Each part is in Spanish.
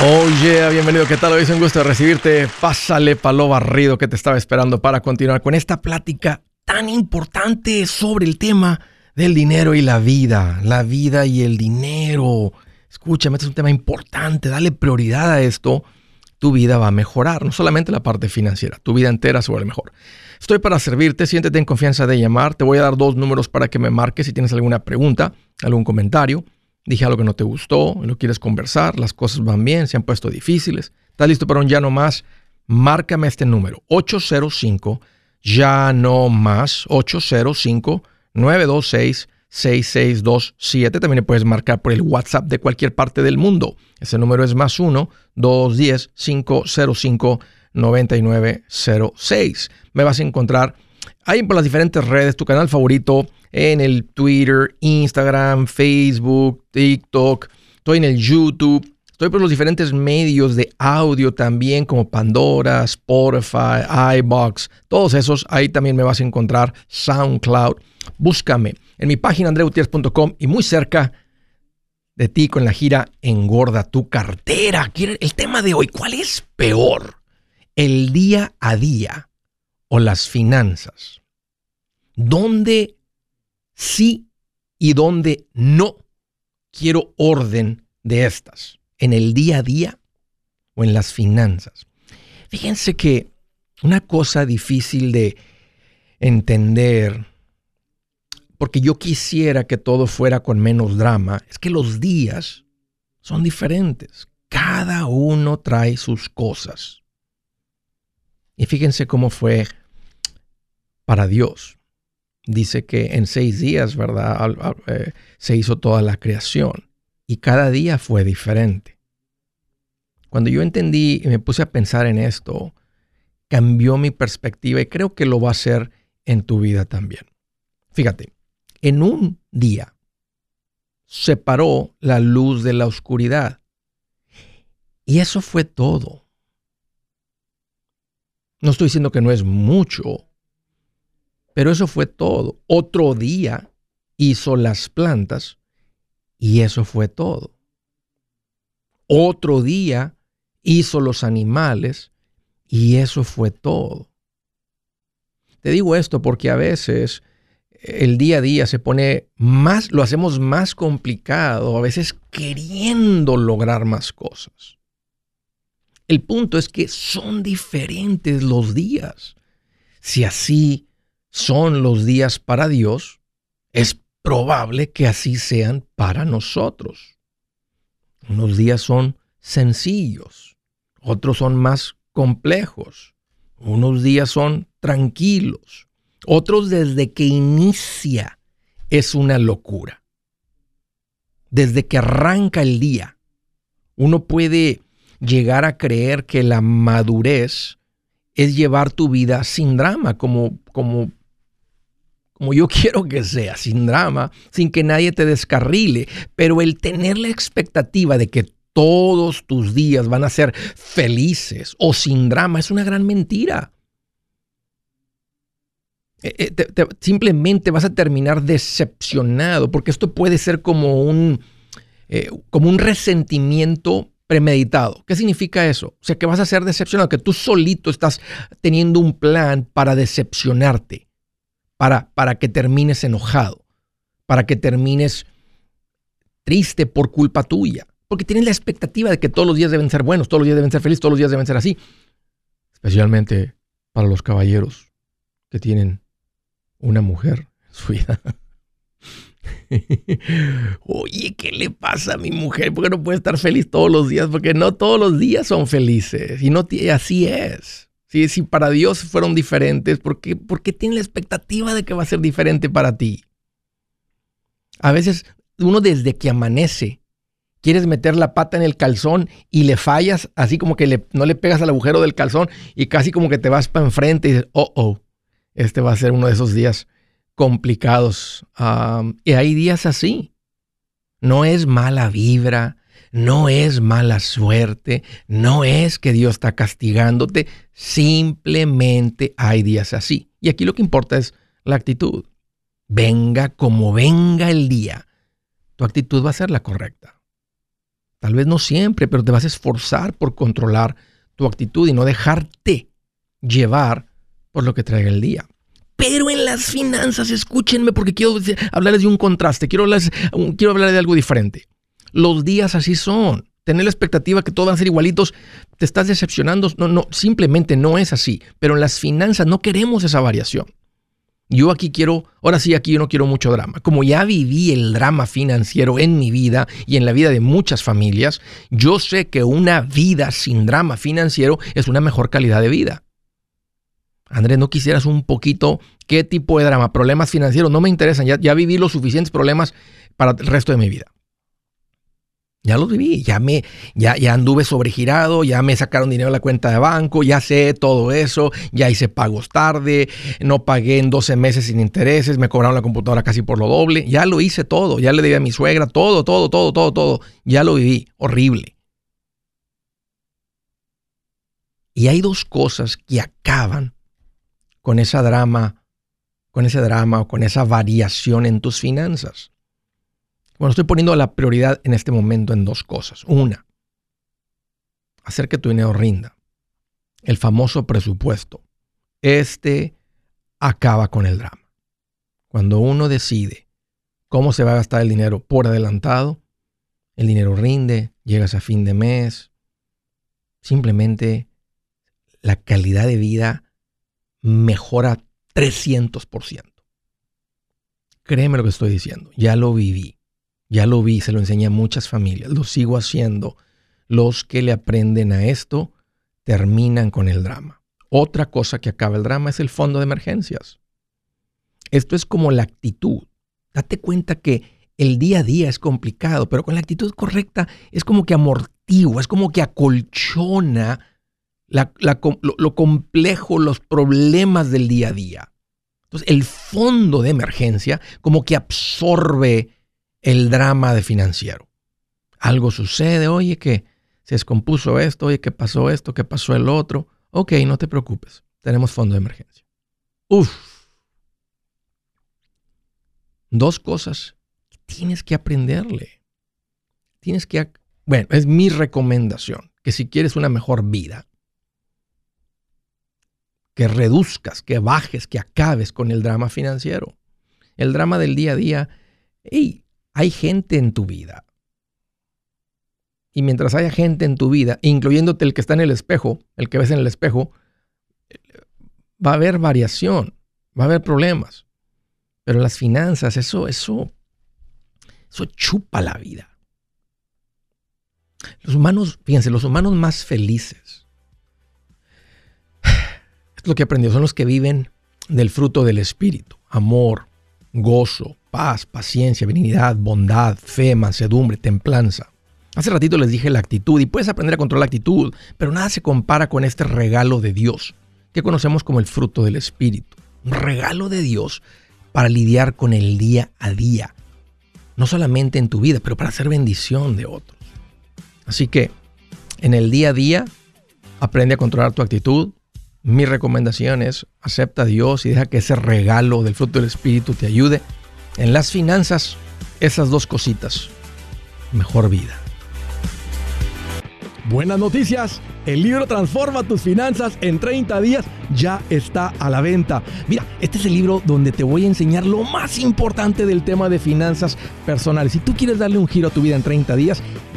Oh yeah, bienvenido, ¿qué tal? Hoy es un gusto recibirte. Pásale palo barrido que te estaba esperando para continuar con esta plática tan importante sobre el tema del dinero y la vida. La vida y el dinero. Escúchame, este es un tema importante, dale prioridad a esto. Tu vida va a mejorar, no solamente la parte financiera, tu vida entera se vuelve mejor. Estoy para servirte, siéntete en confianza de llamar. Te voy a dar dos números para que me marques si tienes alguna pregunta, algún comentario dije algo que no te gustó, no quieres conversar, las cosas van bien, se han puesto difíciles, estás listo para un ya no más, márcame este número, 805 ya no más, 805 926 6627. También puedes marcar por el WhatsApp de cualquier parte del mundo. Ese número es más 1 210 505 9906. Me vas a encontrar ahí por las diferentes redes, tu canal favorito en el Twitter, Instagram, Facebook, TikTok, estoy en el YouTube, estoy por los diferentes medios de audio también como Pandora, Spotify, iBox, todos esos, ahí también me vas a encontrar SoundCloud. Búscame en mi página andreutiers.com y muy cerca de ti con la gira Engorda tu cartera. El tema de hoy, ¿cuál es peor? ¿El día a día o las finanzas? ¿Dónde sí y donde no quiero orden de estas, en el día a día o en las finanzas. Fíjense que una cosa difícil de entender, porque yo quisiera que todo fuera con menos drama, es que los días son diferentes. Cada uno trae sus cosas. Y fíjense cómo fue para Dios dice que en seis días, ¿verdad? Eh, se hizo toda la creación y cada día fue diferente. Cuando yo entendí y me puse a pensar en esto, cambió mi perspectiva y creo que lo va a hacer en tu vida también. Fíjate, en un día separó la luz de la oscuridad. Y eso fue todo. No estoy diciendo que no es mucho, pero eso fue todo. Otro día hizo las plantas y eso fue todo. Otro día hizo los animales y eso fue todo. Te digo esto porque a veces el día a día se pone más, lo hacemos más complicado, a veces queriendo lograr más cosas. El punto es que son diferentes los días. Si así son los días para Dios, es probable que así sean para nosotros. Unos días son sencillos, otros son más complejos, unos días son tranquilos, otros desde que inicia es una locura. Desde que arranca el día, uno puede llegar a creer que la madurez es llevar tu vida sin drama, como, como como yo quiero que sea, sin drama, sin que nadie te descarrile, pero el tener la expectativa de que todos tus días van a ser felices o sin drama es una gran mentira. Eh, eh, simplemente vas a terminar decepcionado, porque esto puede ser como un, eh, como un resentimiento premeditado. ¿Qué significa eso? O sea, que vas a ser decepcionado, que tú solito estás teniendo un plan para decepcionarte para, que termines enojado, para que termines triste por culpa tuya. Porque tienes la expectativa de que todos los días deben ser buenos, todos los días deben ser felices, todos los días deben ser así. Especialmente para los caballeros que tienen una mujer en su vida. Oye, ¿qué le pasa a mi mujer? ¿Por qué no puede estar feliz todos los días? Porque no todos los días son felices. Y no así es. Si, para Dios fueron diferentes, ¿por qué, ¿por qué tiene la expectativa de que va a ser diferente para ti? A veces uno desde que amanece quieres meter la pata en el calzón y le fallas, así como que no le pegas al agujero del calzón y casi como que te vas para enfrente y dices, oh, oh, este va a ser uno de esos días complicados. y hay días así. No es mala vibra, no es mala suerte, no es que Dios está castigándote, simplemente hay días así. Y aquí lo que importa es la actitud. Venga como venga el día, tu actitud va a ser la correcta. Tal vez no siempre, pero te vas a esforzar por controlar tu actitud y no dejarte llevar por lo que traiga el día. Pero en las finanzas, escúchenme porque quiero hablarles de un contraste, quiero hablarles, quiero hablar de algo diferente. Los días así son. Tener la expectativa que todos van a ser igualitos, te estás decepcionando. No, no, simplemente no es así. Pero en las finanzas no queremos esa variación. Yo aquí quiero, ahora sí, aquí yo no quiero mucho drama. Como ya viví el drama financiero en mi vida y en la vida de muchas familias, yo sé que una vida sin drama financiero es una mejor calidad de vida. Andrés, ¿no quisieras un poquito qué tipo de drama? Problemas financieros no me interesan. Ya, ya viví los suficientes problemas para el resto de mi vida. Ya los viví, ya me, ya, ya anduve sobregirado, ya me sacaron dinero de la cuenta de banco, ya sé todo eso, ya hice pagos tarde, no pagué en 12 meses sin intereses, me cobraron la computadora casi por lo doble, ya lo hice todo, ya le debí a mi suegra, todo, todo, todo, todo, todo, ya lo viví, horrible. Y hay dos cosas que acaban con esa drama, con ese drama o con esa variación en tus finanzas. Bueno, estoy poniendo la prioridad en este momento en dos cosas. Una, hacer que tu dinero rinda. El famoso presupuesto. Este acaba con el drama. Cuando uno decide cómo se va a gastar el dinero por adelantado, el dinero rinde, llegas a fin de mes, simplemente la calidad de vida mejora 300%. Créeme lo que estoy diciendo, ya lo viví. Ya lo vi, se lo enseñé a muchas familias, lo sigo haciendo. Los que le aprenden a esto terminan con el drama. Otra cosa que acaba el drama es el fondo de emergencias. Esto es como la actitud. Date cuenta que el día a día es complicado, pero con la actitud correcta es como que amortigua, es como que acolchona lo, complejo, los problemas del día a día. Entonces, el fondo de emergencia como que absorbe el drama de financiero. Algo sucede, oye, que se descompuso esto, oye, que pasó esto, que pasó el otro. Ok, no te preocupes, tenemos fondo de emergencia. Uf. Dos cosas que tienes que aprenderle. Tienes que, bueno, es mi recomendación, que si quieres una mejor vida, que reduzcas, que bajes, que acabes con el drama financiero. El drama del día a día, hey, hay gente en tu vida. Y mientras haya gente en tu vida, incluyéndote el que está en el espejo, el que ves en el espejo, va a haber variación, va a haber problemas. Pero las finanzas, eso, eso, eso chupa la vida. Los humanos, fíjense, los humanos más felices, es lo que aprendió, son los que viven del fruto del espíritu, amor, gozo, paz, paciencia, benignidad, bondad, fe, mansedumbre, templanza. Hace ratito les dije la actitud y puedes aprender a controlar la actitud, pero nada se compara con este regalo de Dios, que conocemos como el fruto del Espíritu. Un regalo de Dios para lidiar con el día a día. No solamente en tu vida, pero para hacer bendición de otros. Así que en el día a día, aprende a controlar tu actitud. Mi recomendación es acepta a Dios y deja que ese regalo del fruto del Espíritu te ayude en las finanzas, esas dos cositas. Mejor vida. Buenas noticias. El libro Transforma tus finanzas en 30 días ya está a la venta. Mira, este es el libro donde te voy a enseñar lo más importante del tema de finanzas personales. Si tú quieres darle un giro a tu vida en 30 días,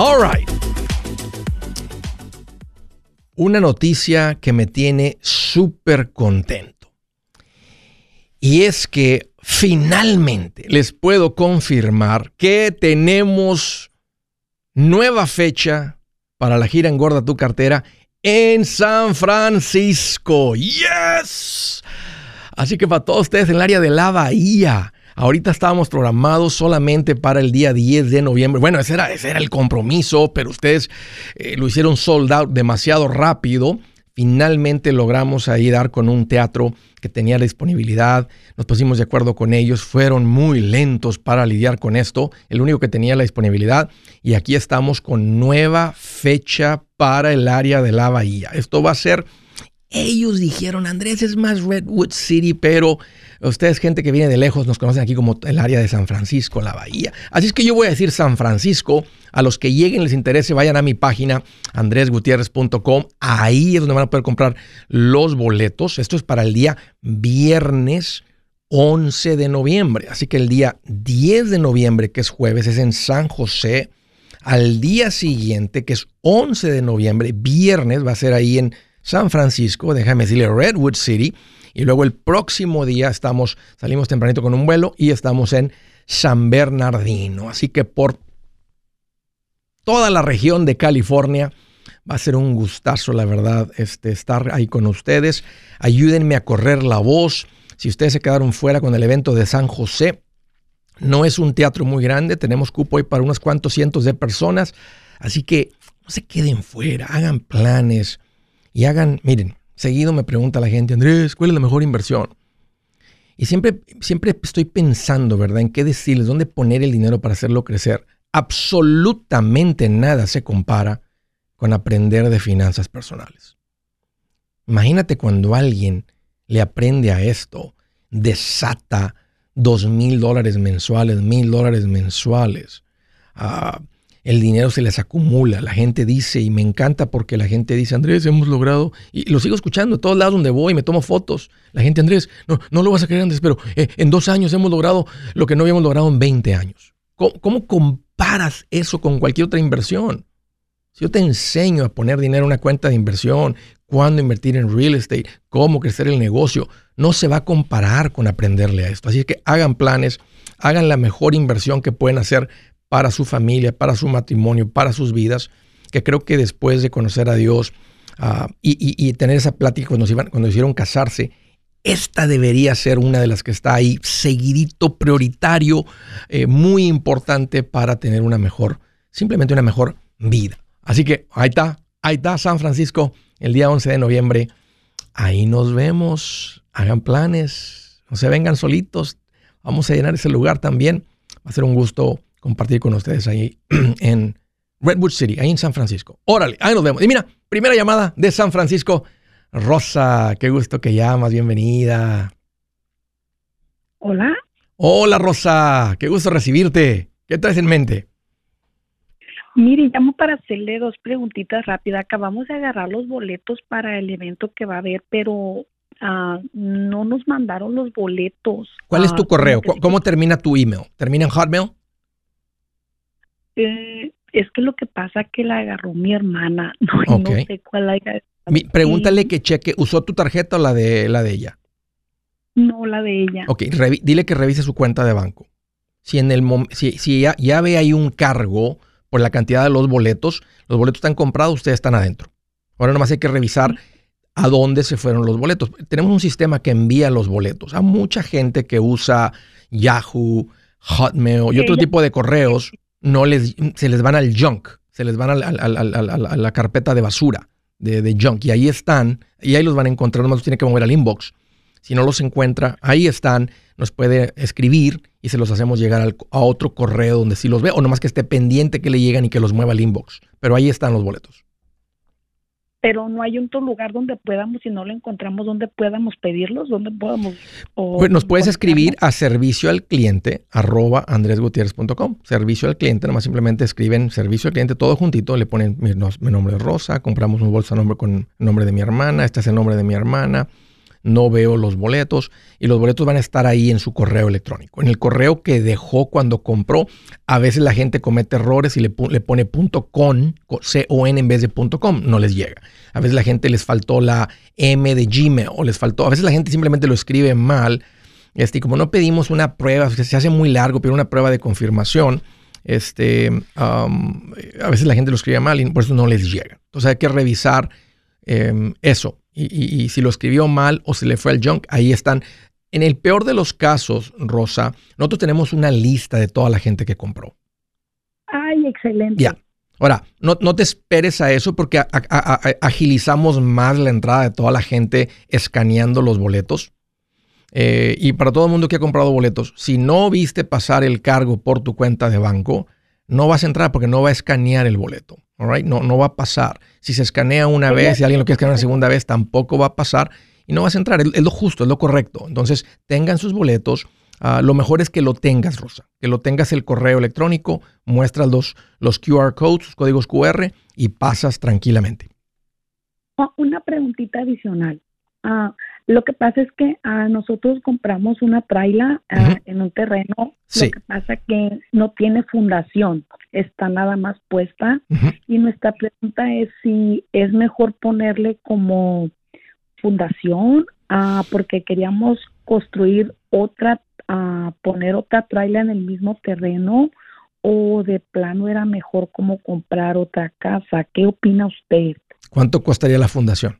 All right. Una noticia que me tiene súper contento. Y es que finalmente les puedo confirmar que tenemos nueva fecha para la gira Engorda tu cartera en San Francisco. ¡Yes! Así que para todos ustedes en el área de la Bahía, Ahorita estábamos programados solamente para el día 10 de noviembre. Bueno, ese era, ese era el compromiso, pero ustedes eh, lo hicieron sold out demasiado rápido. Finalmente logramos ahí dar con un teatro que tenía disponibilidad. Nos pusimos de acuerdo con ellos. Fueron muy lentos para lidiar con esto. El único que tenía la disponibilidad. Y aquí estamos con nueva fecha para el área de la bahía. Esto va a ser... Ellos dijeron, Andrés es más Redwood City, pero Ustedes, gente que viene de lejos, nos conocen aquí como el área de San Francisco, la bahía. Así es que yo voy a decir San Francisco. A los que lleguen les interese, vayan a mi página andresgutierrez.com. Ahí es donde van a poder comprar los boletos. Esto es para el día viernes 11 de noviembre. Así que el día 10 de noviembre, que es jueves, es en San José. Al día siguiente, que es 11 de noviembre, viernes, va a ser ahí en San Francisco, déjame decirle Redwood City. Y luego el próximo día estamos, salimos tempranito con un vuelo y estamos en San Bernardino. Así que por toda la región de California va a ser un gustazo, la verdad, este, estar ahí con ustedes. Ayúdenme a correr la voz. Si ustedes se quedaron fuera con el evento de San José, no es un teatro muy grande, tenemos cupo ahí para unos cuantos cientos de personas. Así que no se queden fuera, hagan planes y hagan, miren, Seguido me pregunta la gente, Andrés, ¿cuál es la mejor inversión? Y siempre, siempre estoy pensando, ¿verdad? En qué decirles, dónde poner el dinero para hacerlo crecer. Absolutamente nada se compara con aprender de finanzas personales. Imagínate cuando alguien le aprende a esto, desata dos mil dólares mensuales, mil dólares mensuales. Uh, el dinero se les acumula. La gente dice, y me encanta porque la gente dice, Andrés, hemos logrado, y lo sigo escuchando a todos lados donde voy, me tomo fotos. La gente, Andrés, no, no lo vas a creer, Andrés, pero eh, en dos años hemos logrado lo que no habíamos logrado en 20 años. ¿Cómo, comparas eso con cualquier otra inversión? Si yo te enseño a poner dinero en una cuenta de inversión, cuándo invertir en real estate, cómo crecer el negocio, no se va a comparar con aprenderle a esto. Así que hagan planes, hagan la mejor inversión que pueden hacer para su familia, para su matrimonio, para sus vidas, que creo que después de conocer a Dios ah, y, tener esa plática cuando, iban, cuando hicieron casarse, esta debería ser una de las que está ahí, seguidito, prioritario, eh, muy importante para tener una mejor, simplemente una mejor vida. Así que ahí está, ahí está San Francisco, el día 11 de noviembre. Ahí nos vemos, hagan planes, no se vengan solitos, vamos a llenar ese lugar también. Va a ser un gusto compartir con ustedes ahí en Redwood City, ahí en San Francisco. Órale, ahí nos vemos. Y mira, primera llamada de San Francisco. Rosa, qué gusto que llamas, bienvenida. Hola. Hola Rosa, qué gusto recibirte. ¿Qué traes en mente? Mire, llamo para hacerle dos preguntitas rápidas. Acabamos de agarrar los boletos para el evento que va a haber, pero ah, no nos mandaron los boletos. ¿Cuál es tu ah, correo? ¿Cómo termina tu email? ¿Termina en Hotmail? Eh, es que lo que pasa que la agarró mi hermana, no, y no sé cuál la Mi, Pregúntale que cheque, ¿usó tu tarjeta o la de, la de ella? No, la de ella. Ok, dile que revise su cuenta de banco. Si, en el si, si ya, ya ve ahí un cargo por la cantidad de los boletos, los boletos están comprados, ustedes están adentro. Ahora nomás hay que revisar a dónde se fueron los boletos. Tenemos un sistema que envía los boletos a mucha gente que usa Yahoo, Hotmail y otro tipo de correos. No les, se les van al junk, se les van a la carpeta de basura de, de, junk. Y ahí están, y ahí los van a encontrar, nomás los tiene que mover al inbox. Si no los encuentra, ahí están, nos puede escribir y se los hacemos llegar a otro correo donde sí los ve, o nomás que esté pendiente que le llegan y que los mueva al inbox. Pero ahí están los boletos pero no hay otro lugar donde podamos, si no lo encontramos, donde podamos pedirlos, donde podamos... pues nos puedes escribir a servicio al cliente arroba andresgutierrez.com. Servicio al cliente, nomás simplemente escriben servicio al cliente todo juntito, le ponen mi, nombre es Rosa, compramos un bolsa nombre con nombre de mi hermana, este es el nombre de mi hermana, no veo los boletos y los boletos van a estar ahí en su correo electrónico. En el correo que dejó cuando compró, a veces la gente comete errores y le, pone .con, C-O-N en vez de .com, no les llega. A veces la gente les faltó la M de Gmail o les faltó, a veces la gente simplemente lo escribe mal. Este, y como no pedimos una prueba, se hace muy largo, pero una prueba de confirmación, este, a veces la gente lo escribe mal y por eso no les llega. Entonces hay que revisar em, eso y, si lo escribió mal o se le fue al junk, ahí están. En el peor de los casos, Rosa, nosotros tenemos una lista de toda la gente que compró. Ay, excelente. Ya. Ahora, no, te esperes a eso porque agilizamos más la entrada de toda la gente escaneando los boletos. Eh, y para todo el mundo que ha comprado boletos, si no viste pasar el cargo por tu cuenta de banco, no vas a entrar porque no va a escanear el boleto. No, no va a pasar. Si se escanea una vez y alguien lo quiere escanear una segunda vez, tampoco va a pasar y no vas a entrar. Es, lo justo, es lo correcto. Entonces, tengan sus boletos. Ah, lo mejor es que lo tengas, Rosa. Que lo tengas el correo electrónico, muestras los, los QR codes, los códigos QR y pasas tranquilamente. Oh, una preguntita adicional. Ah, lo que pasa es que ah, nosotros compramos una traila en un terreno. Lo que pasa es que no tiene fundación está nada más puesta. Y nuestra pregunta es si es mejor ponerle como fundación, ah, porque queríamos construir otra, ah, poner otra trailer en el mismo terreno, o de plano era mejor como comprar otra casa. ¿Qué opina usted? ¿Cuánto costaría la fundación?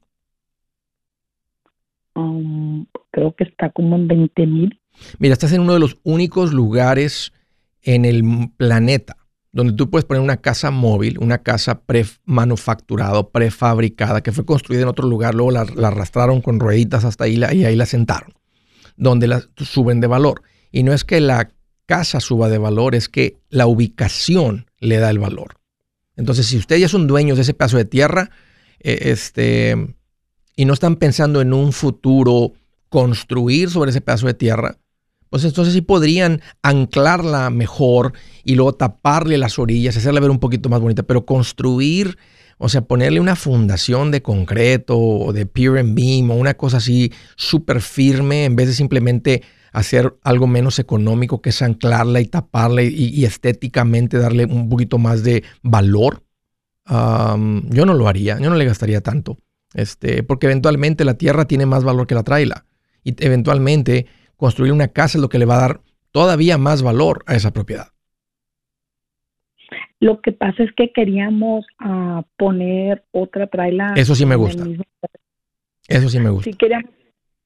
Um, creo que está como en 20 mil. Mira, estás en uno de los únicos lugares en el planeta donde tú puedes poner una casa móvil, una casa pre-manufacturada, prefabricada, que fue construida en otro lugar, luego la, arrastraron con rueditas hasta ahí y ahí la sentaron, donde la suben de valor. Y no es que la casa suba de valor, es que la ubicación le da el valor. Entonces, si ustedes ya son dueños de ese pedazo de tierra, eh, este, y no están pensando en un futuro construir sobre ese pedazo de tierra, pues entonces sí podrían anclarla mejor y luego taparle las orillas, hacerla ver un poquito más bonita, pero construir, o sea, ponerle una fundación de concreto o de pier and beam o una cosa así súper firme en vez de simplemente hacer algo menos económico que es anclarla y taparla y, estéticamente darle un poquito más de valor. yo no lo haría, yo no le gastaría tanto, este, porque eventualmente la tierra tiene más valor que la traila y eventualmente construir una casa es lo que le va a dar todavía más valor a esa propiedad. Lo que pasa es que queríamos uh, poner otra traila. Eso sí me gusta. Eso sí me gusta. Si queríamos,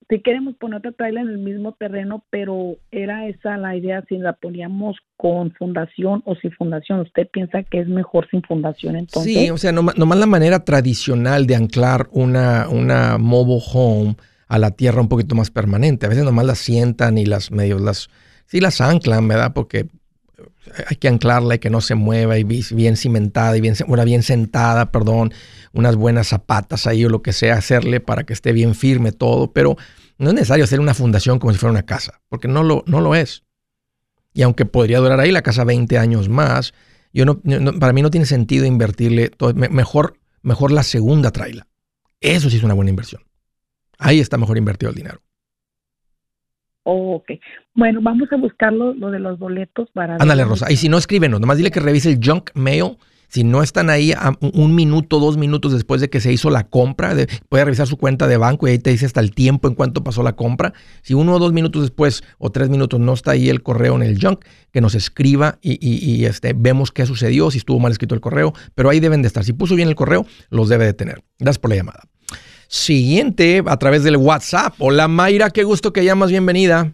si queremos poner otra traila en el mismo terreno, pero era esa la idea si la poníamos con fundación o sin fundación. ¿Usted piensa que es mejor sin fundación entonces? Sí, o sea, nomás, nomás la manera tradicional de anclar una, una mobile home a la tierra un poquito más permanente. A veces nomás las sientan y las medios las, sí las anclan, ¿verdad? Porque hay que anclarla y que no se mueva y bien cimentada y bien, bien sentada, perdón, unas buenas zapatas ahí o lo que sea, hacerle para que esté bien firme todo, pero no es necesario hacer una fundación como si fuera una casa, porque no lo, no lo es. Y aunque podría durar ahí la casa 20 años más, yo no, para mí no tiene sentido invertirle, todo, mejor, mejor la segunda traila. Eso sí es una buena inversión. Ahí está mejor invertido el dinero. Ok. Bueno, vamos a buscarlo, lo de los boletos para... Ándale, Rosa. Y si no, escríbenos. Nomás dile que revise el junk mail Si no están ahí a un minuto, dos minutos después de que se hizo la compra, puede revisar su cuenta de banco y ahí te dice hasta el tiempo en cuánto pasó la compra. Si uno o dos minutos después o tres minutos no está ahí el correo en el junk, que nos escriba y, este, vemos qué sucedió, si estuvo mal escrito el correo, pero ahí deben de estar. Si puso bien el correo, los debe de tener. Gracias por la llamada. Siguiente, a través del WhatsApp. Hola Mayra, qué gusto que llamas, bienvenida.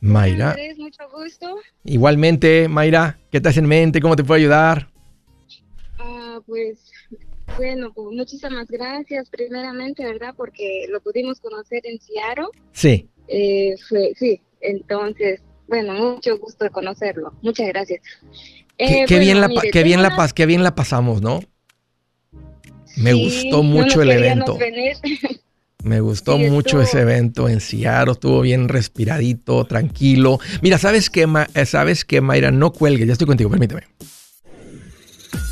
Mayra. mucho gusto. Igualmente, Mayra, ¿qué te hace en mente? ¿Cómo te puedo ayudar? Ah, pues, bueno, pues, muchísimas gracias primeramente, ¿verdad? Porque lo pudimos conocer en Seattle. Sí. Eh, sí, entonces, bueno, mucho gusto de conocerlo. Muchas gracias. qué, eh, bien, la, qué, bien la, qué bien la pasamos, ¿no? Me gustó mucho el evento. Me gustó mucho ese evento en Seattle, estuvo bien respiradito, tranquilo. Mira, ¿sabes qué, eh, ¿sabes qué, Mayra? No cuelgue, ya estoy contigo, permíteme.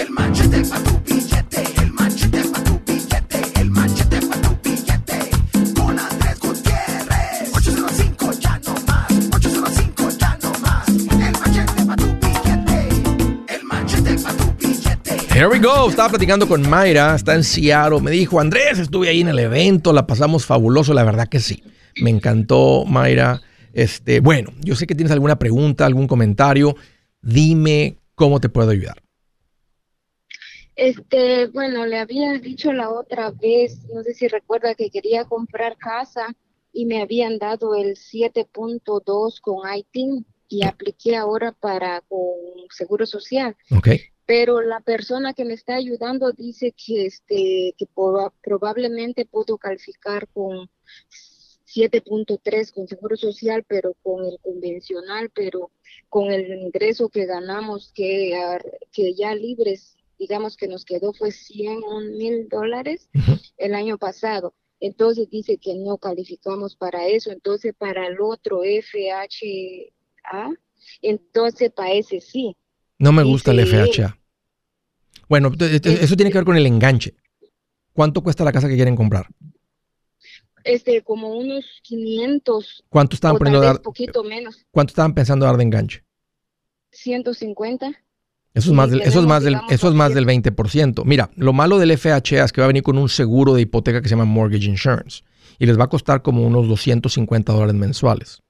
El manchete pa' tu billete, el manchete pa' tu billete, el manchete pa' tu billete. Con Andrés Gutiérrez. 805 ya no más, 805 ya no más. El manchete pa' tu billete, el manchete pa' tu billete. Here we go. Estaba platicando con Mayra, está en Seattle. Me dijo, Andrés, estuve ahí en el evento, la pasamos fabuloso. La verdad que sí. Me encantó, Mayra. Este, bueno, yo sé que tienes alguna pregunta, algún comentario. Dime cómo te puedo ayudar. Este, bueno, le había dicho la otra vez, no sé si recuerda que quería comprar casa y me habían dado el 7.2 con ITIN y apliqué ahora para con Seguro Social. Okay. Pero la persona que me está ayudando dice que este que probablemente puedo calificar con 7.3 con Seguro Social, pero con el convencional, pero con el ingreso que ganamos que, que ya libres digamos que nos quedó fue 100 mil dólares el año pasado. Entonces dice que no calificamos para eso. Entonces para el otro FHA, entonces para ese sí. No me gusta el FHA. Bueno, eso tiene que ver con el enganche. ¿Cuánto cuesta la casa que quieren comprar? Este, como unos 500. ¿Cuánto estaban poniendo dar? poquito menos. ¿Cuánto estaban pensando dar de enganche? 150. Eso es más del, eso es más del, eso es más del 20%. Mira, lo malo del FHA es que va a venir con un seguro de hipoteca que se llama Mortgage Insurance y les va a costar como unos 250 dólares mensuales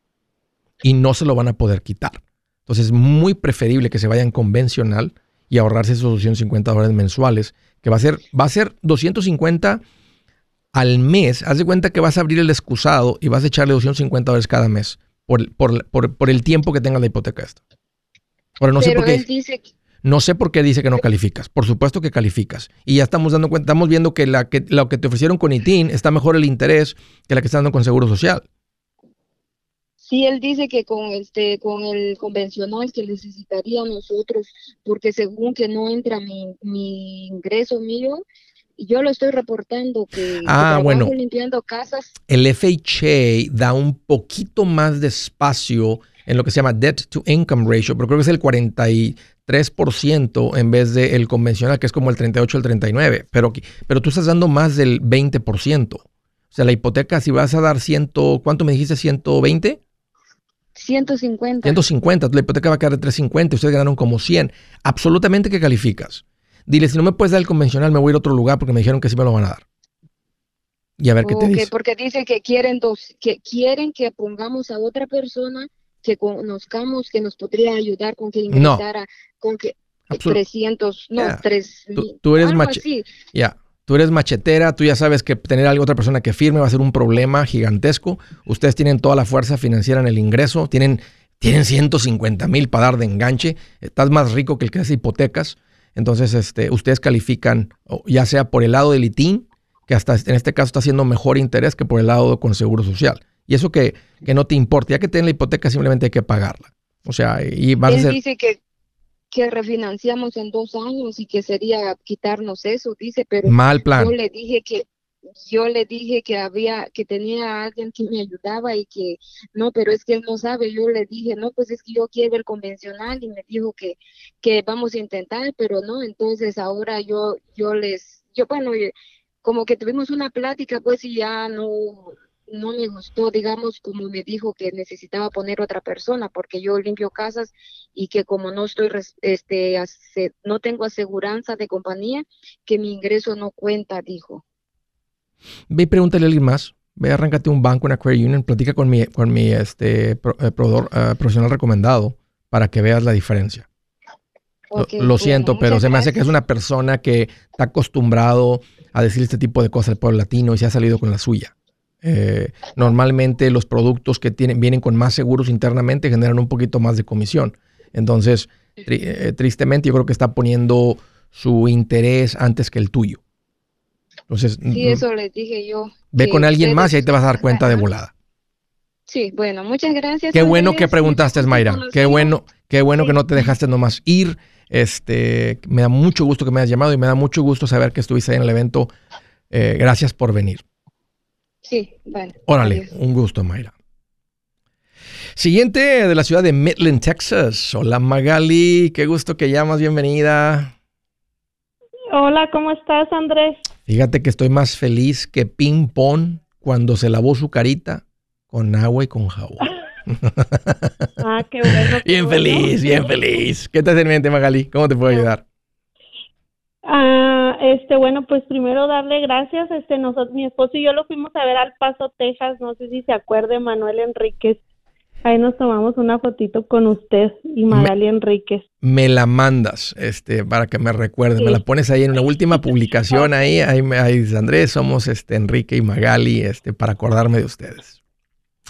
y no se lo van a poder quitar. Entonces es muy preferible que se vayan convencional y ahorrarse esos 250 dólares mensuales, que va a ser, va a ser 250 al mes. Haz de cuenta que vas a abrir el excusado y vas a echarle 250 dólares cada mes por, por, el tiempo que tenga la hipoteca esta. Ahora no sé por qué. dice no sé por qué dice que no calificas. Por supuesto que calificas. Y ya estamos dando cuenta, estamos viendo que, la, que lo que te ofrecieron con ITIN está mejor el interés que la que está dando con Seguro Social. Sí, él dice que con este, con el convencional que necesitaría nosotros, porque según que no entra mi, mi ingreso mío, yo lo estoy reportando que, ah, bueno, limpiando casas. El FHA da un poquito más de espacio en lo que se llama debt to income ratio, pero creo que es el 40 3% en vez del convencional, que es como el 38 el 39. Pero, pero tú estás dando más del 20%. O sea, la hipoteca, si vas a dar 100, ¿cuánto me dijiste? ¿120? 150. 150, la hipoteca va a quedar de 350, ustedes ganaron como 100. Absolutamente que calificas. Dile, si no me puedes dar el convencional, me voy a ir a otro lugar porque me dijeron que sí me lo van a dar. Y a ver qué te dice. Porque dice que quieren dos, que quieren que pongamos a otra persona que conozcamos que nos podría ayudar con que ingresara, con que 300, no, 3 tú, eres Ya. Tú eres machetera, tú ya sabes que tener a otra persona que firme va a ser un problema gigantesco. Ustedes tienen toda la fuerza financiera en el ingreso, tienen, tienen 150 mil para dar de enganche. Estás más rico que el que hace hipotecas. Entonces, este, ustedes califican, ya sea por el lado del ITIN, que hasta en este caso está haciendo mejor interés que por el lado con Seguro Social. Y eso que, que no te importa, ya que tienes la hipoteca simplemente hay que pagarla. O sea, y vas a ser... dice que que refinanciamos en dos años y que sería quitarnos eso, dice, pero Mal plan. yo le dije que yo le dije que había, que tenía alguien que me ayudaba y que no, pero es que él no sabe. Yo le dije, no, pues es que yo quiero el convencional y me dijo que, que vamos a intentar, pero no. Entonces ahora yo, yo les, yo bueno, como que tuvimos una plática, pues y ya no, no me gustó, digamos, como me dijo que necesitaba poner otra persona, porque yo limpio casas y que como no estoy, este, no tengo aseguranza de compañía, que mi ingreso no cuenta, dijo. Ve y pregúntale a alguien más. Ve, arráncate un banco, una credit union, platica con mi, con mi este, eh, eh, profesional recomendado para que veas la diferencia. lo, siento, pero se me hace que es una persona que está acostumbrado a decir este tipo de cosas al pueblo latino y se ha salido con la suya. Eh, normalmente los productos que tienen, vienen con más seguros internamente generan un poquito más de comisión. Entonces, eh, tristemente yo creo que está poniendo su interés antes que el tuyo. Entonces, sí, eso les dije yo. Ve con alguien más y ahí te vas a dar cuenta de volada. Sí, bueno, muchas gracias. Qué bueno que preguntaste, Mayra. Qué bueno, qué bueno que no te dejaste nomás ir. Este, me da mucho gusto que me hayas llamado y me da mucho gusto saber que estuviste ahí en el evento. Eh, gracias por venir. Sí, vale. Órale, un gusto, Mayra. Siguiente de la ciudad de Midland, Texas. Hola Magali, qué gusto que llamas, bienvenida. Hola, ¿cómo estás, Andrés? Fíjate que estoy más feliz que Ping Pong cuando se lavó su carita con agua y con jabón. ah, qué bueno. bien feliz, bien feliz. ¿Qué te hace en mente, Magali? ¿Cómo te puedo ayudar? Ah, este, bueno, pues primero darle gracias. Este, nosotros, mi esposo y yo lo fuimos a ver al Paso, Texas. No sé si se acuerde, Manuel Enríquez. Ahí nos tomamos una fotito con usted y Magali Enríquez. Me la mandas, este, para que me recuerdes. Me la pones ahí en una última publicación ahí. Ahí, ahí dice Andrés, somos este Enrique y Magali, este, para acordarme de ustedes.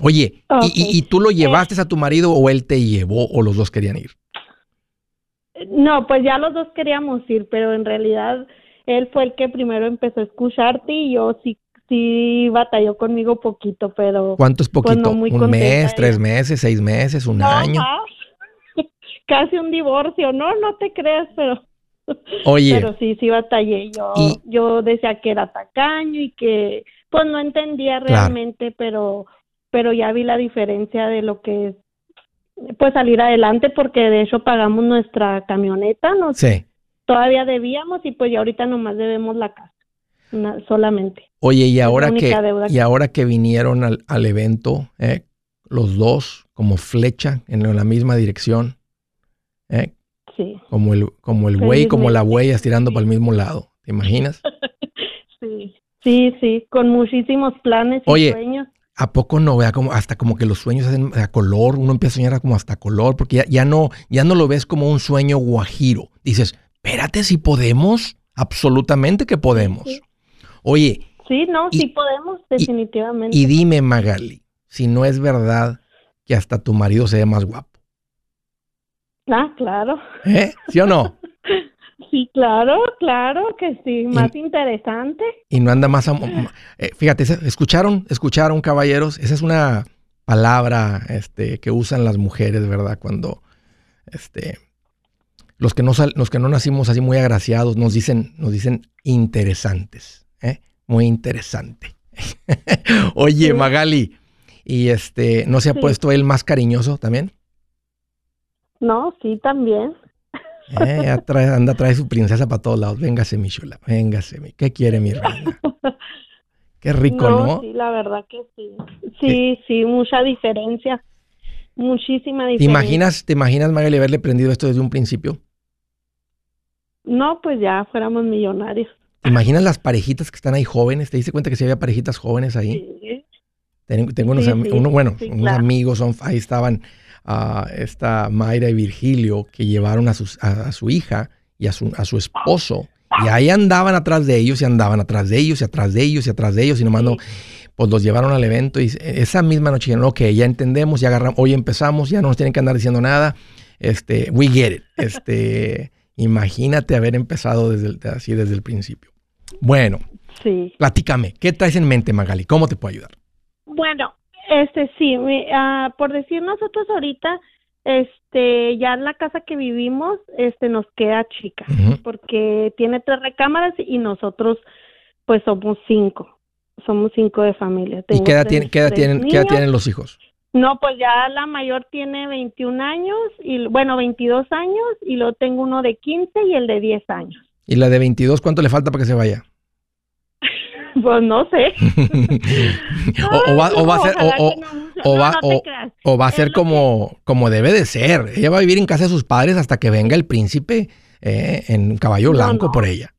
Oye, y, y, tú lo llevaste a tu marido o él te llevó o los dos querían ir? No, pues ya los dos queríamos ir, pero en realidad él fue el que primero empezó a escucharte y yo sí sí batalló conmigo poquito, pero... ¿Cuánto es pues, poquito? ¿Un mes, tres meses, seis meses, un año? Casi un divorcio, no, no te creas, pero... Oye. Pero sí, sí batallé. Yo, yo decía que era tacaño y que, pues no entendía realmente, pero, pero ya vi la diferencia de lo que es pues salir adelante porque de hecho pagamos nuestra camioneta, no sí. todavía debíamos y pues ya ahorita nomás debemos la casa, solamente. Oye, y ahora que y ahora que vinieron al, al evento, eh, los dos como flecha en la misma dirección, eh, sí. como el como el güey, como la huella estirando para el mismo lado, ¿te imaginas? sí, sí, sí, con muchísimos planes y sueños. ¿A poco no? Vea como hasta como que los sueños hacen a color, uno empieza a soñar como hasta color, porque ya, no, ya no lo ves como un sueño guajiro. Dices, espérate, si podemos, absolutamente que podemos. Oye. Sí, no, sí podemos, definitivamente. Y, dime, Magali, si no es verdad que hasta tu marido se ve más guapo. Ah, claro. ¿Eh? ¿Sí o no? Sí, claro, claro que sí, más interesante. Y no anda más... Eh, fíjate, escucharon, escucharon, caballeros, esa es una palabra este, que usan las mujeres, ¿verdad? Cuando este, los, que no, los que no nacimos así muy agraciados nos dicen, nos dicen interesantes, ¿eh? Muy interesante. Oye, Magali, ¿y este, no se ha puesto él más cariñoso también? No, sí, también. Eh, anda, trae su princesa para todos lados. Véngase, mi chula. Véngase, mi. ¿Qué quiere mi reina? Qué rico, ¿no? Sí, la verdad que sí. Sí, sí, mucha diferencia. Muchísima diferencia. ¿Te imaginas, ¿Te imaginas, Magali, haberle prendido esto desde un principio? No, pues ya fuéramos millonarios. ¿Te imaginas las parejitas que están ahí jóvenes? ¿Te diste cuenta que si había parejitas jóvenes ahí? Sí. Tengo, unos, bueno, unos amigos, son, ahí estaban a esta Mayra y Virgilio que llevaron a, a, su hija y a su, a su esposo. Y ahí andaban atrás de ellos y andaban atrás de ellos y atrás de ellos y atrás de ellos y nomás no, pues los llevaron al evento y esa misma noche dijeron, ok, ya entendemos, ya agarramos, hoy empezamos, ya no nos tienen que andar diciendo nada, este, we get it. Este, imagínate haber empezado desde así desde el principio. Bueno, sí. platícame, ¿qué traes en mente, Magali? ¿Cómo te puedo ayudar? Bueno, este sí, uh, por decir nosotros ahorita, este, ya en la casa que vivimos, este, nos queda chica, porque tiene tres recámaras y nosotros, pues somos cinco, somos cinco de familia. ¿Y qué edad, tienen, qué edad tienen, qué edad tienen los hijos? No, pues ya la mayor tiene 21 años, y bueno, 22 años, y luego tengo uno de 15 y el de 10 años. ¿Y la de 22 cuánto le falta para que se vaya? Pues no sé. o, va, a ser, o, va, a ser como, como debe de ser. Ella va a vivir en casa de sus padres hasta que venga el príncipe eh, en caballo blanco por ella.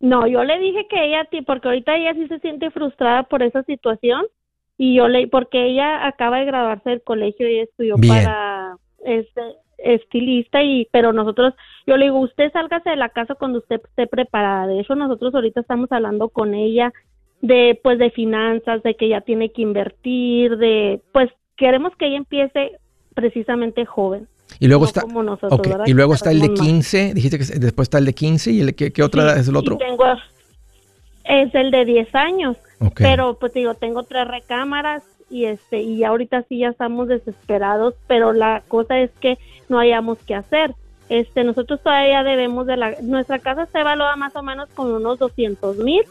No, yo le dije que ella, porque ahorita ella sí se siente frustrada por esa situación y yo le, porque ella acaba de graduarse del colegio y estudió para este estilista y pero nosotros yo le digo usted sálgase de la casa cuando usted esté preparada de hecho nosotros ahorita estamos hablando con ella de pues de finanzas de que ella tiene que invertir de pues queremos que ella empiece precisamente joven y luego está y luego está el de 15 dijiste que después está el de 15 y el qué, qué otra es el otro tengo, es el de 10 años pero pues digo tengo tres recámaras y este y ahorita sí ya estamos desesperados pero la cosa es que no hayamos que hacer este nosotros todavía debemos de la nuestra casa se evalúa más o menos con unos 200 mil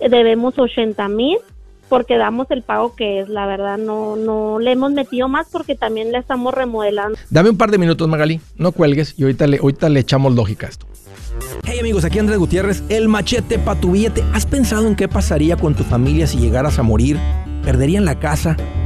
debemos 80 mil porque damos el pago que es la verdad no no le hemos metido más porque también le estamos remodelando dame un par de minutos Magali no cuelgues y ahorita le ahorita le echamos lógica a esto Hey amigos, aquí Andrés Gutiérrez, el machete para tu billete. ¿Has pensado en qué pasaría con tu familia si llegaras a morir? perderían la casa.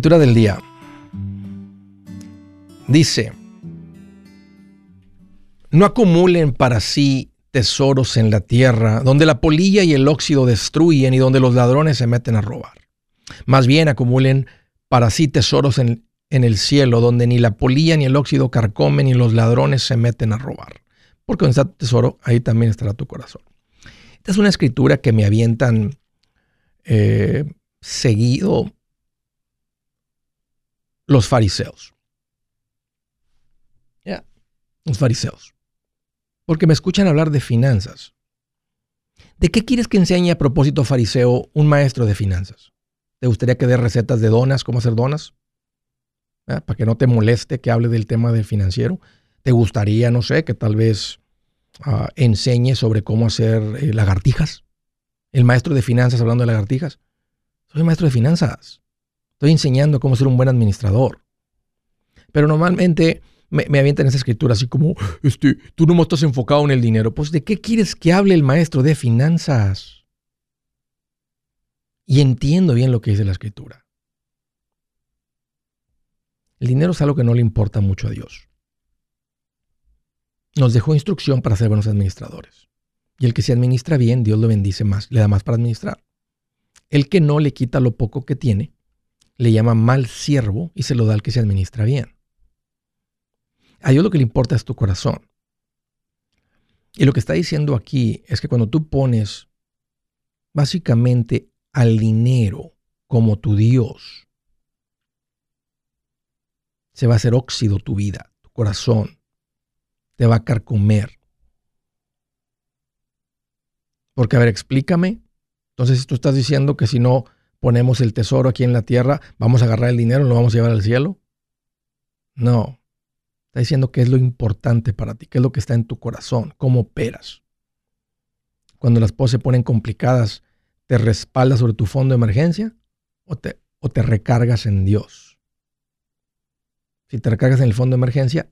Escritura del día. Dice, no acumulen para sí tesoros en la tierra, donde la polilla y el óxido destruyen y donde los ladrones se meten a robar. Más bien acumulen para sí tesoros en, en el cielo, donde ni la polilla ni el óxido carcomen y los ladrones se meten a robar. Porque donde está tu tesoro, ahí también estará tu corazón. Esta es una escritura que me avientan eh, seguido los fariseos. Los fariseos. Porque me escuchan hablar de finanzas. ¿De qué quieres que enseñe a propósito fariseo un maestro de finanzas? ¿Te gustaría que dé recetas de donas, cómo hacer donas? ¿Ah? Para que no te moleste que hable del tema del financiero. ¿Te gustaría, no sé, que tal vez ah, enseñe sobre cómo hacer eh, lagartijas? El maestro de finanzas hablando de lagartijas. Soy maestro de finanzas. Estoy enseñando cómo ser un buen administrador. Pero normalmente me, avientan esa escritura así como, este, tú no estás enfocado en el dinero. Pues ¿de qué quieres que hable el maestro de finanzas? Y entiendo bien lo que dice la escritura. El dinero es algo que no le importa mucho a Dios. Nos dejó instrucción para ser buenos administradores. Y el que se administra bien, Dios lo bendice más, le da más para administrar. El que no le quita lo poco que tiene, le llama mal siervo y se lo da al que se administra bien. A Dios lo que le importa es tu corazón. Y lo que está diciendo aquí es que cuando tú pones básicamente al dinero como tu Dios, se va a hacer óxido tu vida, tu corazón, te va a carcomer. Porque, a ver, explícame. Entonces, tú estás diciendo que si no ponemos el tesoro aquí en la tierra, vamos a agarrar el dinero lo vamos a llevar al cielo. No. Está diciendo qué es lo importante para ti, qué es lo que está en tu corazón, cómo operas. Cuando las cosas se ponen complicadas, ¿te respaldas sobre tu fondo de emergencia o te, o te recargas en Dios? Si te recargas en el fondo de emergencia,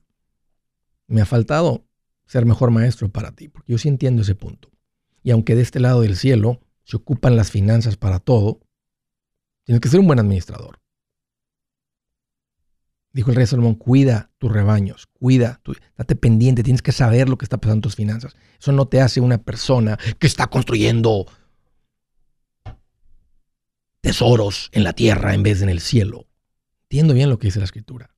me ha faltado ser mejor maestro para ti, porque yo sí entiendo ese punto. Y aunque de este lado del cielo se ocupan las finanzas para todo, tienes que ser un buen administrador. Dijo el rey Salomón, cuida tus rebaños, cuida, tu, date pendiente, tienes que saber lo que está pasando en tus finanzas. Eso no te hace una persona que está construyendo tesoros en la tierra en vez de en el cielo. Entiendo bien lo que dice la escritura.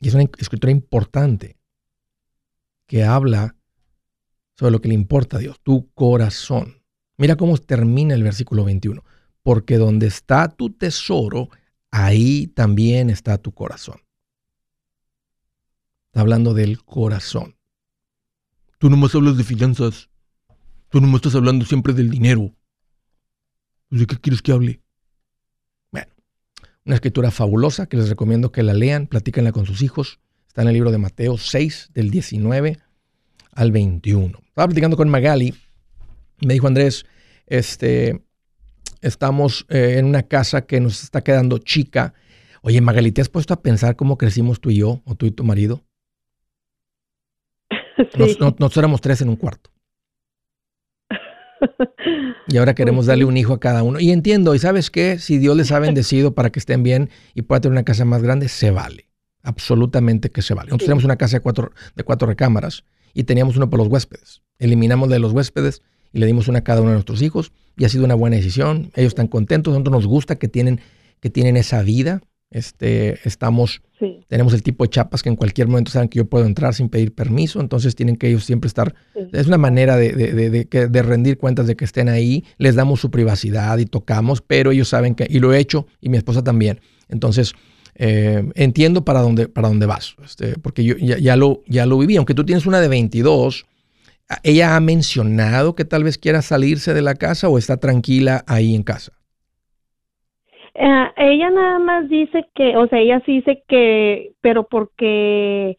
Y es una escritura importante que habla sobre lo que le importa a Dios, tu corazón. Mira cómo termina el versículo 21. Porque donde está tu tesoro, ahí también está tu corazón. Está hablando del corazón. Tú no más hablas de finanzas. Tú no me estás hablando siempre del dinero. ¿De qué quieres que hable? Una escritura fabulosa que les recomiendo que la lean, platíquenla con sus hijos. Está en el libro de Mateo 6, del 19 al 21. Estaba platicando con Magali. Me dijo Andrés, este, estamos eh, en una casa que nos está quedando chica. Oye, Magali, ¿te has puesto a pensar cómo crecimos tú y yo, o tú y tu marido? Sí. nosotros éramos tres en un cuarto. Y ahora queremos darle un hijo a cada uno. Y entiendo, y sabes qué, si Dios les ha bendecido para que estén bien y pueda tener una casa más grande, se vale. Absolutamente que se vale. Nosotros tenemos una casa de cuatro, de cuatro recámaras y teníamos uno para los huéspedes. Eliminamos de los huéspedes y le dimos una a cada uno de nuestros hijos y ha sido una buena decisión. Ellos están contentos, a nosotros nos gusta que tienen, que tienen esa vida. Este, estamos, tenemos el tipo de chapas que en cualquier momento saben que yo puedo entrar sin pedir permiso, entonces tienen que ellos siempre estar. Es una manera de, de, rendir cuentas de que estén ahí. Les damos su privacidad y tocamos, pero ellos saben que, y lo he hecho, y mi esposa también. Entonces, eh, entiendo para dónde, para dónde vas, este, porque yo ya, lo, ya lo viví. Aunque tú tienes una de 22, ¿ella ha mencionado que tal vez quiera salirse de la casa o está tranquila ahí en casa? Eh, ella nada más dice que, o sea, ella sí dice que, pero porque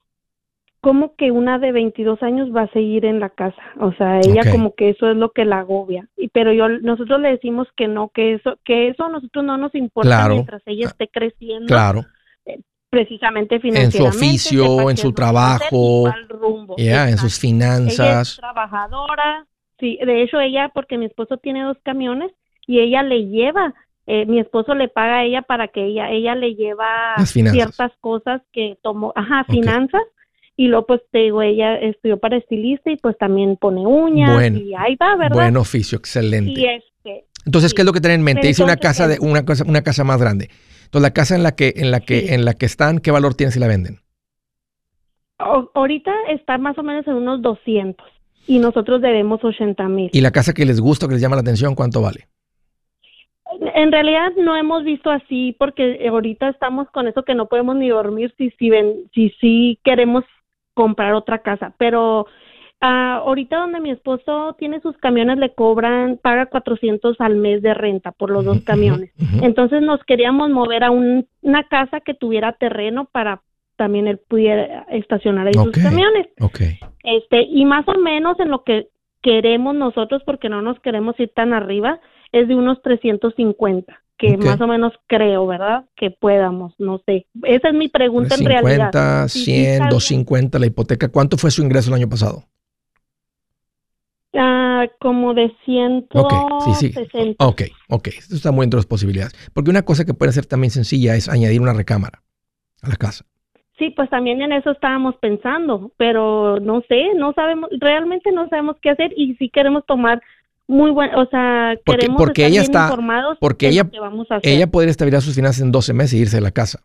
como que una de 22 años va a seguir en la casa, o sea, ella como que eso es lo que la agobia, y pero yo nosotros le decimos que no, que eso que eso a nosotros no nos importa mientras ella esté creciendo. Claro. Precisamente financieramente. En su oficio, en su trabajo, ya, en sus finanzas. Ella es trabajadora, sí, de hecho ella, porque mi esposo tiene dos camiones y ella le lleva eh, mi esposo le paga a ella para que ella, ella le lleva ciertas cosas que tomó, ajá, finanzas. Y luego, pues, te digo, ella estudió para estilista y pues también pone uñas y ahí va, ¿verdad? Buen oficio, excelente. Este, Entonces, ¿qué es lo que tienen en mente? Dice una casa de una casa, una casa más grande. Entonces, la casa en la que en la que en la que están, ¿qué valor tiene si la venden? ahorita está más o menos en unos 200 y nosotros debemos 80 mil. ¿Y la casa que les gusta, que les llama la atención, cuánto vale? En realidad no hemos visto así porque ahorita estamos con eso que no podemos ni dormir si si ven, si sí queremos comprar otra casa, pero ah, ahorita donde mi esposo tiene sus camiones le cobran paga 400 al mes de renta por los dos camiones. Entonces nos queríamos mover a una casa que tuviera terreno para también él pudiera estacionar ahí sus camiones. Okay. Este, y más o menos en lo que queremos nosotros porque no nos queremos ir tan arriba es de unos 350, que más o menos creo, ¿verdad? Que podamos, no sé. Esa es mi pregunta en realidad. 50, 100, 250 la hipoteca. ¿Cuánto fue su ingreso el año pasado? Ah, como de 160. Ok, sí, sí. Ok, ok. Esto está muy dentro de las posibilidades. Porque una cosa que puede ser también sencilla es añadir una recámara a la casa. Sí, pues también en eso estábamos pensando, pero no sé, no sabemos, realmente no sabemos qué hacer y si queremos tomar muy bueno, o sea, queremos porque estar ella bien está, informados porque ella, ella podría estabilizar sus finanzas en 12 meses e irse de la casa.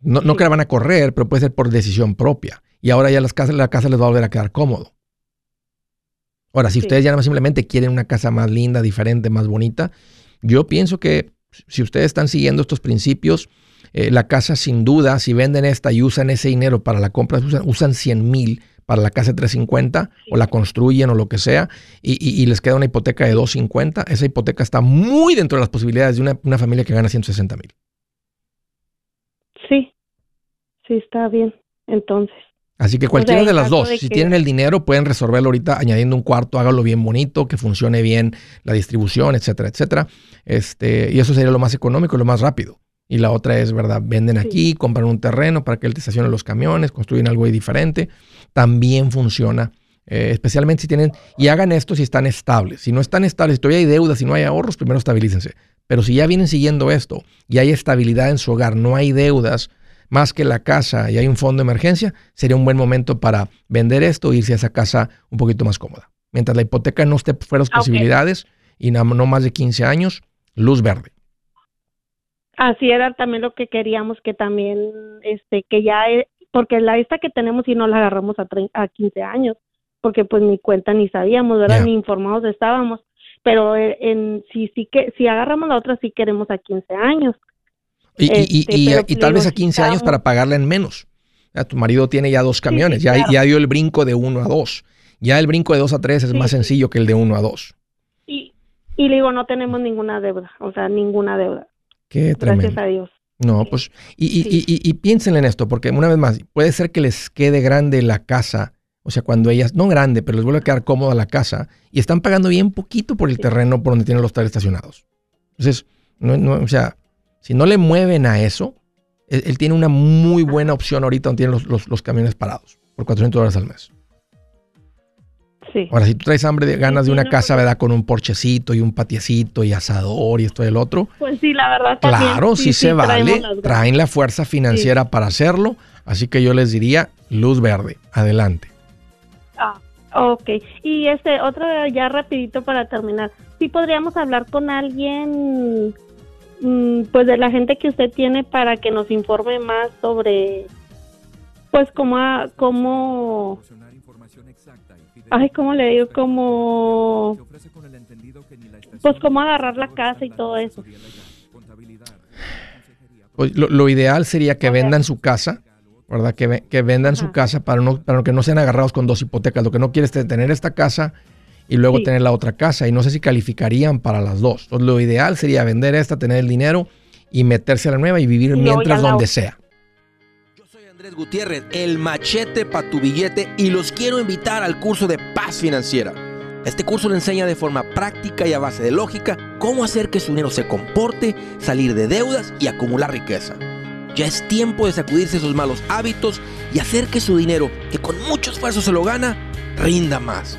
No, no que la van a correr, pero puede ser por decisión propia. y ahora ya las casas, la casa les va a volver a quedar cómodo. Ahora, si ustedes ya no simplemente quieren una casa más linda, diferente, más bonita, yo pienso que si ustedes están siguiendo estos principios, eh, la casa sin duda, si venden esta y usan ese dinero para la compra, usan, usan 100 mil para la casa de 350 o la construyen o lo que sea y, les queda una hipoteca de 250, esa hipoteca está muy dentro de las posibilidades de una, familia que gana 160 mil. Sí, sí está bien, entonces. Así que cualquiera de las dos, si tienen el dinero, pueden resolverlo ahorita añadiendo un cuarto, hágalo bien bonito, que funcione bien la distribución, etcétera, etcétera. Este, y eso sería lo más económico y lo más rápido. Y la otra es, ¿verdad? Venden aquí, compran un terreno para que él te estacione los camiones, construyen algo diferente. También funciona, eh, especialmente si tienen, y hagan esto si están estables. Si no están estables, si todavía hay deudas, si no hay ahorros, primero estabilícense. Pero si ya vienen siguiendo esto y hay estabilidad en su hogar, no hay deudas más que la casa y hay un fondo de emergencia, sería un buen momento para vender esto e irse a esa casa un poquito más cómoda. Mientras la hipoteca no esté fuera de posibilidades y no, más de 15 años, luz verde. Así era también lo que queríamos que también, este, que ya, eh, porque la esta que tenemos y no la agarramos a, a 15 años, porque pues ni cuenta ni sabíamos, ¿verdad? Ni informados estábamos, pero eh, en, si, sí que, si agarramos la otra sí queremos a 15 años. Y, y, y, este, tal vez a 15 años para pagarla en menos. tu marido tiene ya dos camiones, ya, ya dio el brinco de uno a dos. Ya el brinco de dos a tres es más sencillo que el de uno a dos. Y, y le digo, no tenemos ninguna deuda, o sea, ninguna deuda. Qué tremendo. Gracias a Dios. No, pues, y, y, y, piensen en esto, porque una vez más, puede ser que les quede grande la casa, o sea, cuando ellas, no grande, pero les vuelve a quedar cómoda la casa, y están pagando bien poquito por el terreno por donde tienen los tales estacionados. Entonces, no, no, o sea, si no le mueven a eso, él, tiene una muy buena opción ahorita donde tiene los, los, los camiones parados, por 400 dólares al mes. Ahora, si tú traes hambre de ganas de una casa, ¿verdad? Con un porchecito y un patiecito y asador y esto y el otro. Pues sí, la verdad. Claro, sí, se vale. Traen la fuerza financiera para hacerlo. Así que yo les diría, luz verde, adelante. Ah, ok. Y este, otro ya rapidito para terminar. Sí podríamos hablar con alguien, pues de la gente que usted tiene para que nos informe más sobre, pues cómo, cómo Ay, ¿cómo le digo? Como... Pues cómo agarrar la casa y todo eso. Pues lo, ideal sería que vendan su casa, ¿verdad? Que, que vendan su casa para, no, para que no sean agarrados con dos hipotecas. Lo que no quieres es tener esta casa y luego tener la otra casa. Y no sé si calificarían para las dos. Entonces, lo ideal sería vender esta, tener el dinero y meterse a la nueva y vivir mientras donde sea. Andrés Gutiérrez, el machete para tu billete y los quiero invitar al curso de paz financiera. Este curso le enseña de forma práctica y a base de lógica cómo hacer que su dinero se comporte, salir de deudas y acumular riqueza. Ya es tiempo de sacudirse esos malos hábitos y hacer que su dinero, que con mucho esfuerzo se lo gana, rinda más.